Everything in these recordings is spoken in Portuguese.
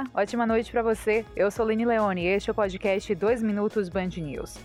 Olá, ótima noite para você. Eu sou Lene Leone e este é o podcast 2 Minutos Band News.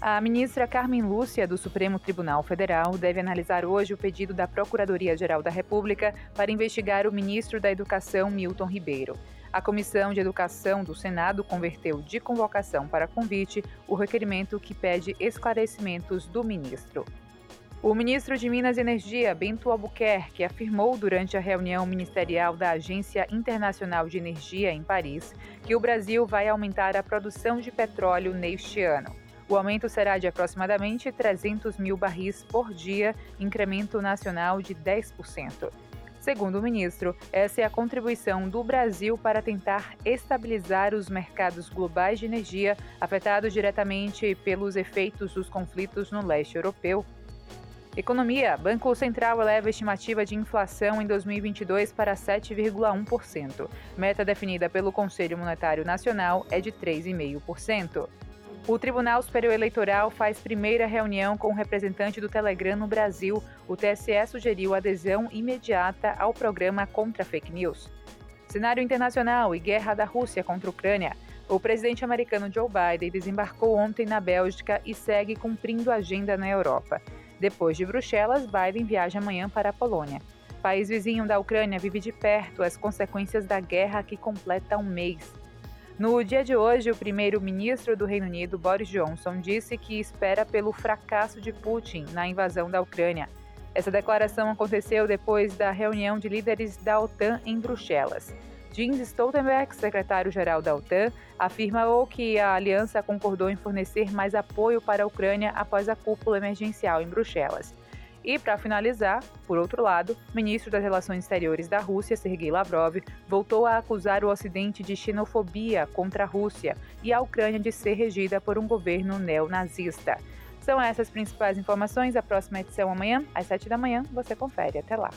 A ministra Carmen Lúcia, do Supremo Tribunal Federal, deve analisar hoje o pedido da Procuradoria-Geral da República para investigar o ministro da Educação, Milton Ribeiro. A Comissão de Educação do Senado converteu de convocação para convite o requerimento que pede esclarecimentos do ministro. O ministro de Minas e Energia, Bento Albuquerque, afirmou durante a reunião ministerial da Agência Internacional de Energia em Paris que o Brasil vai aumentar a produção de petróleo neste ano. O aumento será de aproximadamente 300 mil barris por dia, incremento nacional de 10%. Segundo o ministro, essa é a contribuição do Brasil para tentar estabilizar os mercados globais de energia afetados diretamente pelos efeitos dos conflitos no leste europeu Economia: Banco Central eleva a estimativa de inflação em 2022 para 7,1%. Meta definida pelo Conselho Monetário Nacional é de 3,5%. O Tribunal Superior Eleitoral faz primeira reunião com o representante do Telegram no Brasil. O TSE sugeriu adesão imediata ao programa contra fake news. Cenário internacional e guerra da Rússia contra a Ucrânia. O presidente americano Joe Biden desembarcou ontem na Bélgica e segue cumprindo a agenda na Europa. Depois de Bruxelas, Biden viaja amanhã para a Polônia. País vizinho da Ucrânia vive de perto as consequências da guerra que completa um mês. No dia de hoje, o primeiro-ministro do Reino Unido, Boris Johnson, disse que espera pelo fracasso de Putin na invasão da Ucrânia. Essa declaração aconteceu depois da reunião de líderes da OTAN em Bruxelas. Jens Stoltenberg, secretário-geral da OTAN, afirmou que a aliança concordou em fornecer mais apoio para a Ucrânia após a cúpula emergencial em Bruxelas. E, para finalizar, por outro lado, o ministro das Relações Exteriores da Rússia, Sergei Lavrov, voltou a acusar o Ocidente de xenofobia contra a Rússia e a Ucrânia de ser regida por um governo neonazista. São essas principais informações. A próxima edição amanhã, às 7 da manhã, você confere. Até lá.